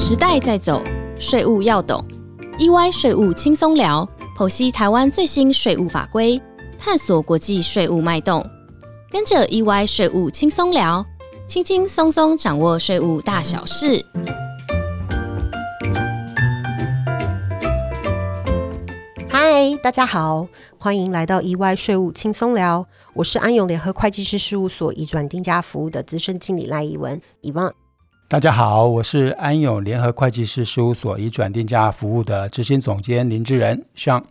时代在走，税务要懂。EY 税务轻松聊，剖析台湾最新税务法规，探索国际税务脉动。跟着 EY 税务轻松聊，轻轻松松掌握税务大小事。嗨，大家好，欢迎来到 EY 税务轻松聊。我是安永联合会计师事务所移转定价服务的资深经理赖以文，以望。大家好，我是安永联合会计师事务所移转定价服务的执行总监林志仁。上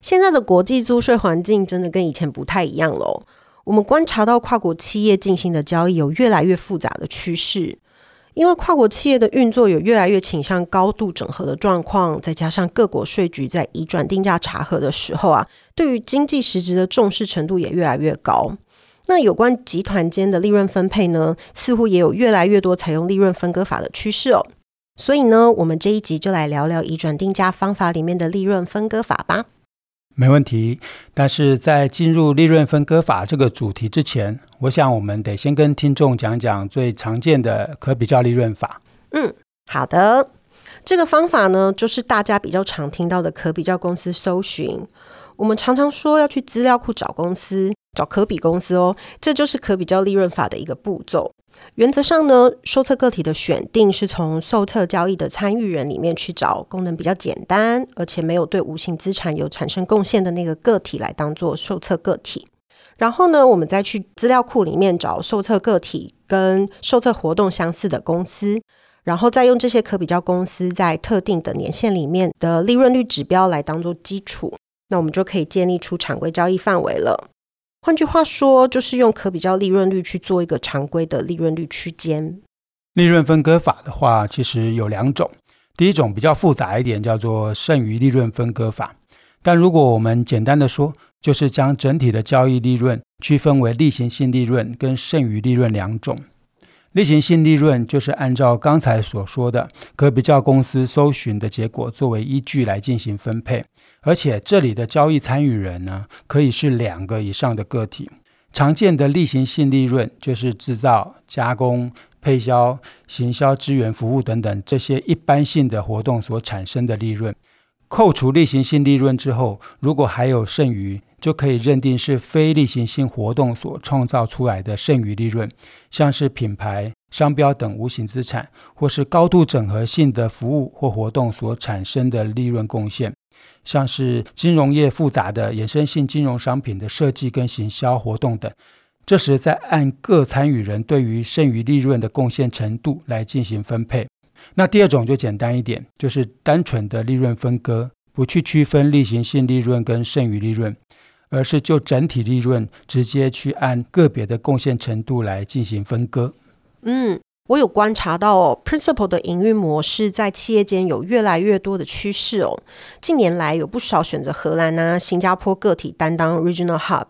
现在的国际租税环境真的跟以前不太一样喽。我们观察到跨国企业进行的交易有越来越复杂的趋势，因为跨国企业的运作有越来越倾向高度整合的状况，再加上各国税局在移转定价查核的时候啊，对于经济实质的重视程度也越来越高。那有关集团间的利润分配呢，似乎也有越来越多采用利润分割法的趋势哦。所以呢，我们这一集就来聊聊移转定价方法里面的利润分割法吧。没问题。但是在进入利润分割法这个主题之前，我想我们得先跟听众讲讲最常见的可比较利润法。嗯，好的。这个方法呢，就是大家比较常听到的可比较公司搜寻。我们常常说要去资料库找公司。找可比公司哦，这就是可比较利润法的一个步骤。原则上呢，受测个体的选定是从受测交易的参与人里面去找功能比较简单，而且没有对无形资产有产生贡献的那个个体来当做受测个体。然后呢，我们再去资料库里面找受测个体跟受测活动相似的公司，然后再用这些可比较公司在特定的年限里面的利润率指标来当做基础，那我们就可以建立出常规交易范围了。换句话说，就是用可比较利润率去做一个常规的利润率区间。利润分割法的话，其实有两种。第一种比较复杂一点，叫做剩余利润分割法。但如果我们简单的说，就是将整体的交易利润区分为例行性利润跟剩余利润两种。例行性利润就是按照刚才所说的可比较公司搜寻的结果作为依据来进行分配。而且这里的交易参与人呢，可以是两个以上的个体。常见的例行性利润就是制造、加工、配销、行销、支援服务等等这些一般性的活动所产生的利润。扣除例行性利润之后，如果还有剩余，就可以认定是非例行性活动所创造出来的剩余利润，像是品牌、商标等无形资产，或是高度整合性的服务或活动所产生的利润贡献。像是金融业复杂的衍生性金融商品的设计跟行销活动等，这时再按各参与人对于剩余利润的贡献程度来进行分配。那第二种就简单一点，就是单纯的利润分割，不去区分例行性利润跟剩余利润，而是就整体利润直接去按个别的贡献程度来进行分割。嗯。我有观察到，Principal 的营运模式在企业间有越来越多的趋势哦。近年来有不少选择荷兰啊、新加坡个体担当 Regional Hub，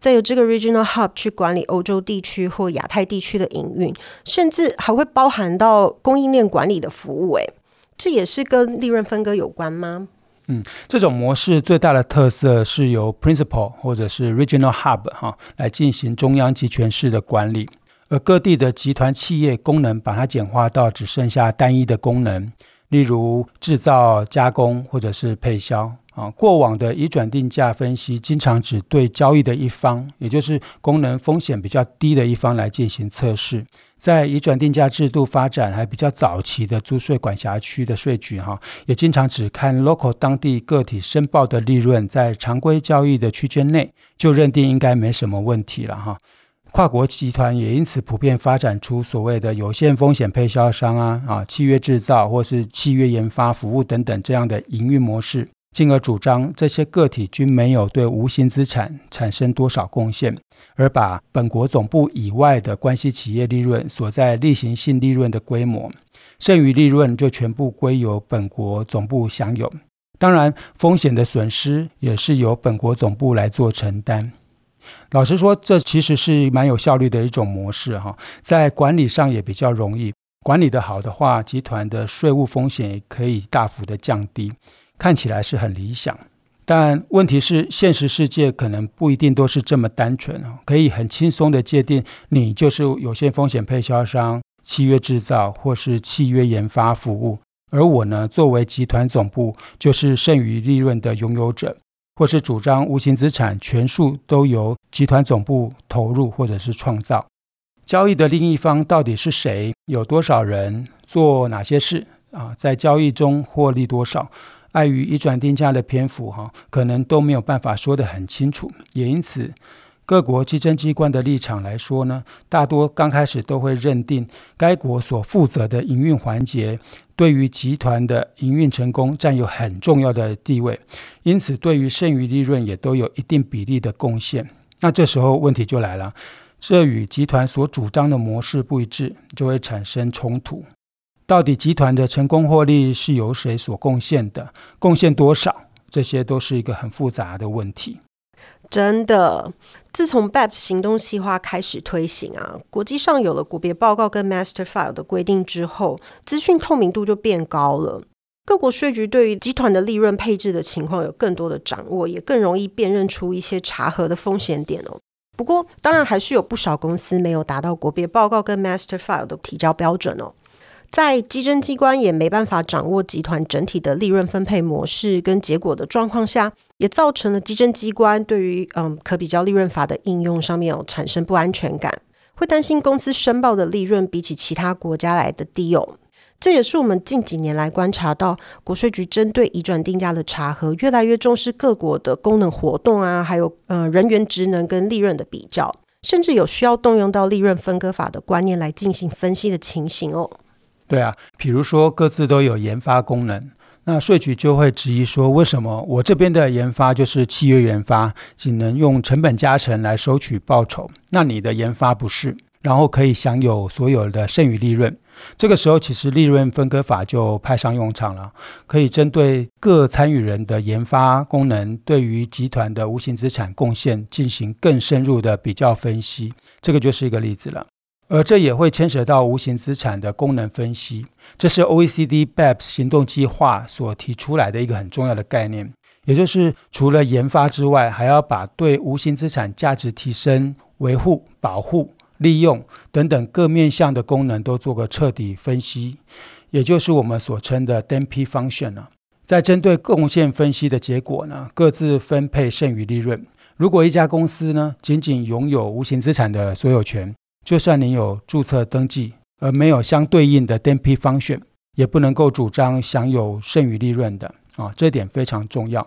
再由这个 Regional Hub 去管理欧洲地区或亚太地区的营运，甚至还会包含到供应链管理的服务。诶，这也是跟利润分割有关吗？嗯，这种模式最大的特色是由 Principal 或者是 Regional Hub 哈来进行中央集权式的管理。而各地的集团企业功能，把它简化到只剩下单一的功能，例如制造、加工或者是配销。啊，过往的移转定价分析，经常只对交易的一方，也就是功能风险比较低的一方来进行测试。在移转定价制度发展还比较早期的租税管辖区的税局，哈，也经常只看 local 当地个体申报的利润，在常规交易的区间内，就认定应该没什么问题了，哈。跨国集团也因此普遍发展出所谓的有限风险配销商啊啊契约制造或是契约研发服务等等这样的营运模式，进而主张这些个体均没有对无形资产产生多少贡献，而把本国总部以外的关系企业利润所在例行性利润的规模，剩余利润就全部归由本国总部享有。当然，风险的损失也是由本国总部来做承担。老实说，这其实是蛮有效率的一种模式哈，在管理上也比较容易。管理的好的话，集团的税务风险也可以大幅的降低，看起来是很理想。但问题是，现实世界可能不一定都是这么单纯哦，可以很轻松的界定你就是有限风险配销商、契约制造或是契约研发服务，而我呢，作为集团总部，就是剩余利润的拥有者，或是主张无形资产全数都由集团总部投入或者是创造。交易的另一方到底是谁？有多少人做哪些事？啊，在交易中获利多少？碍于一转定价的篇幅，哈，可能都没有办法说得很清楚。也因此，各国稽征机关的立场来说呢，大多刚开始都会认定该国所负责的营运环节对于集团的营运成功占有很重要的地位，因此对于剩余利润也都有一定比例的贡献。那这时候问题就来了，这与集团所主张的模式不一致，就会产生冲突。到底集团的成功获利是由谁所贡献的？贡献多少？这些都是一个很复杂的问题。真的，自从 BEPS 行动计划开始推行啊，国际上有了国别报告跟 Master File 的规定之后，资讯透明度就变高了。各国税局对于集团的利润配置的情况有更多的掌握，也更容易辨认出一些查核的风险点哦。不过，当然还是有不少公司没有达到国别报告跟 Master File 的提交标准哦。在稽征机关也没办法掌握集团整体的利润分配模式跟结果的状况下，也造成了稽征机关对于嗯可比较利润法的应用上面有产生不安全感，会担心公司申报的利润比起其他国家来的低哦。这也是我们近几年来观察到国税局针对移转定价的查核，越来越重视各国的功能活动啊，还有呃人员职能跟利润的比较，甚至有需要动用到利润分割法的观念来进行分析的情形哦。对啊，比如说各自都有研发功能，那税局就会质疑说，为什么我这边的研发就是契约研发，仅能用成本加成来收取报酬，那你的研发不是，然后可以享有所有的剩余利润。这个时候，其实利润分割法就派上用场了，可以针对各参与人的研发功能对于集团的无形资产贡献进行更深入的比较分析。这个就是一个例子了。而这也会牵扯到无形资产的功能分析，这是 OECD BEPS 行动计划所提出来的一个很重要的概念，也就是除了研发之外，还要把对无形资产价值提升、维护、保护、利用等等各面向的功能都做个彻底分析，也就是我们所称的 DMP function 呢。在针对贡献分析的结果呢，各自分配剩余利润。如果一家公司呢，仅仅拥有无形资产的所有权，就算你有注册登记，而没有相对应的 DMP 方选，也不能够主张享有剩余利润的啊，这点非常重要。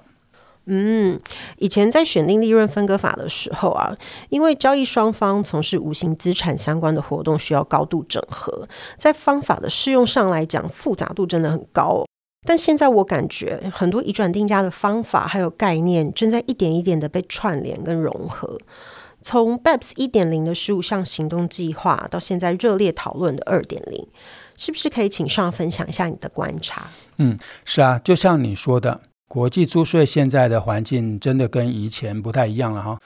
嗯，以前在选定利润分割法的时候啊，因为交易双方从事无形资产相关的活动需要高度整合，在方法的适用上来讲，复杂度真的很高。但现在我感觉很多移转定价的方法还有概念，正在一点一点的被串联跟融合。从 BEPS 一点零的十五项行动计划到现在热烈讨论的二点零，是不是可以请上分享一下你的观察？嗯，是啊，就像你说的，国际租税现在的环境真的跟以前不太一样了哈。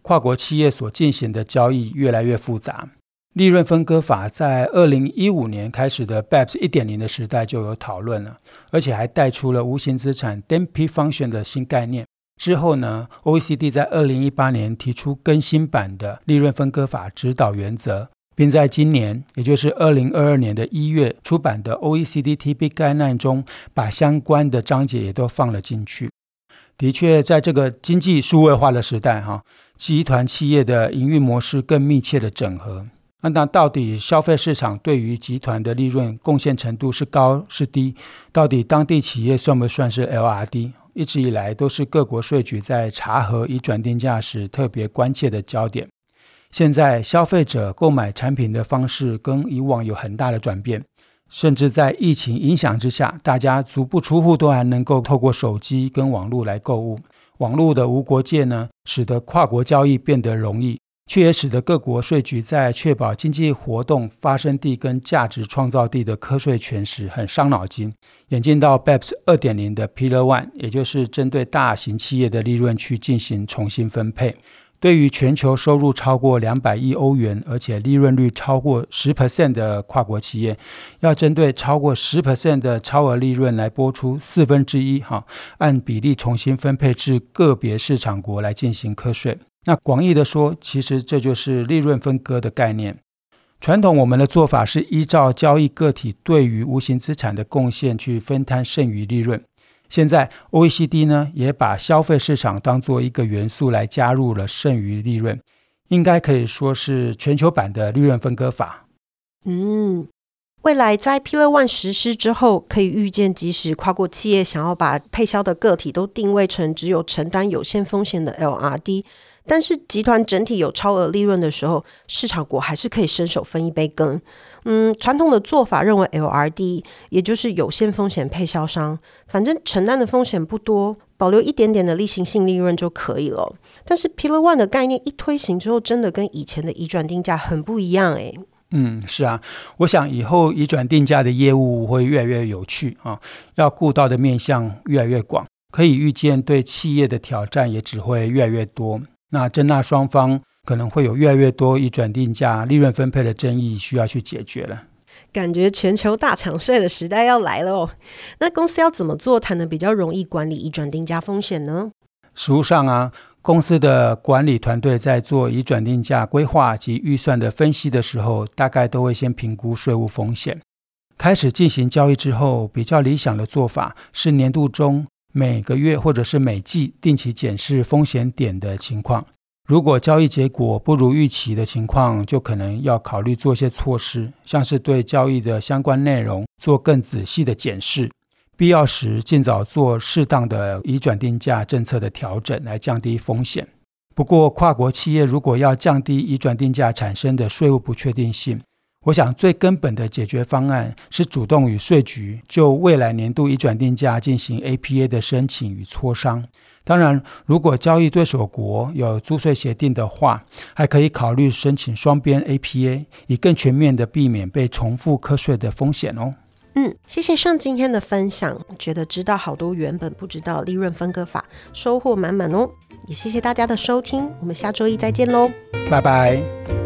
跨国企业所进行的交易越来越复杂，利润分割法在二零一五年开始的 BEPS 一点零的时代就有讨论了，而且还带出了无形资产 DMP function 的新概念。之后呢，OECD 在二零一八年提出更新版的利润分割法指导原则，并在今年，也就是二零二二年的一月出版的 OECD TP 概念中，把相关的章节也都放了进去。的确，在这个经济数位化的时代，哈，集团企业的营运模式更密切的整合。那到底消费市场对于集团的利润贡献程度是高是低？到底当地企业算不算是 LRD？一直以来都是各国税局在查核已转定价时特别关切的焦点。现在消费者购买产品的方式跟以往有很大的转变，甚至在疫情影响之下，大家足不出户都还能够透过手机跟网络来购物。网络的无国界呢，使得跨国交易变得容易。却也使得各国税局在确保经济活动发生地跟价值创造地的课税权时很伤脑筋。演进到 BEPS 二点零的 Pillar One，也就是针对大型企业的利润去进行重新分配。对于全球收入超过两百亿欧元，而且利润率超过十 percent 的跨国企业，要针对超过十 percent 的超额利润来拨出四分之一，哈，按比例重新分配至个别市场国来进行课税。那广义的说，其实这就是利润分割的概念。传统我们的做法是依照交易个体对于无形资产的贡献去分摊剩余利润。现在 OECD 呢也把消费市场当做一个元素来加入了剩余利润，应该可以说是全球版的利润分割法。嗯，未来在 PIL 1实施之后，可以预见，即使跨国企业想要把配销的个体都定位成只有承担有限风险的 LRD。但是集团整体有超额利润的时候，市场股还是可以伸手分一杯羹。嗯，传统的做法认为 LRD 也就是有限风险配销商，反正承担的风险不多，保留一点点的例行性利润就可以了。但是 Pillar One 的概念一推行之后，真的跟以前的移转定价很不一样诶。嗯，是啊，我想以后移转定价的业务会越来越有趣啊，要顾到的面向越来越广，可以预见对企业的挑战也只会越来越多。那争纳双方可能会有越来越多以转定价、利润分配的争议需要去解决了。感觉全球大厂税的时代要来了哦。那公司要怎么做才能比较容易管理以转定价风险呢？实务上啊，公司的管理团队在做以转定价规划及预算的分析的时候，大概都会先评估税务风险。开始进行交易之后，比较理想的做法是年度中。每个月或者是每季定期检视风险点的情况，如果交易结果不如预期的情况，就可能要考虑做些措施，像是对交易的相关内容做更仔细的检视，必要时尽早做适当的移转定价政策的调整，来降低风险。不过，跨国企业如果要降低移转定价产生的税务不确定性，我想最根本的解决方案是主动与税局就未来年度已转定价进行 APA 的申请与磋商。当然，如果交易对手国有租税协定的话，还可以考虑申请双边 APA，以更全面的避免被重复课税的风险哦。嗯，谢谢上今天的分享，觉得知道好多原本不知道利润分割法，收获满满哦。也谢谢大家的收听，我们下周一再见喽，拜拜。